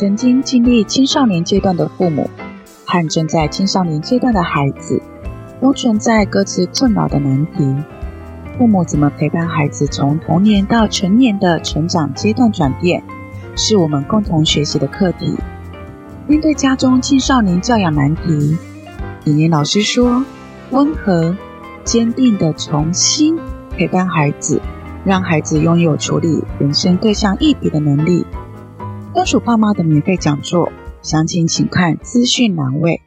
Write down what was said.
曾经经历青少年阶段的父母和正在青少年阶段的孩子，都存在各自困扰的难题。父母怎么陪伴孩子从童年到成年的成长阶段转变，是我们共同学习的课题。面对家中青少年教养难题，李年老师说：温和、坚定地从心陪伴孩子，让孩子拥有处理人生各项议题的能力。专属爸妈的免费讲座，详情请看资讯栏位。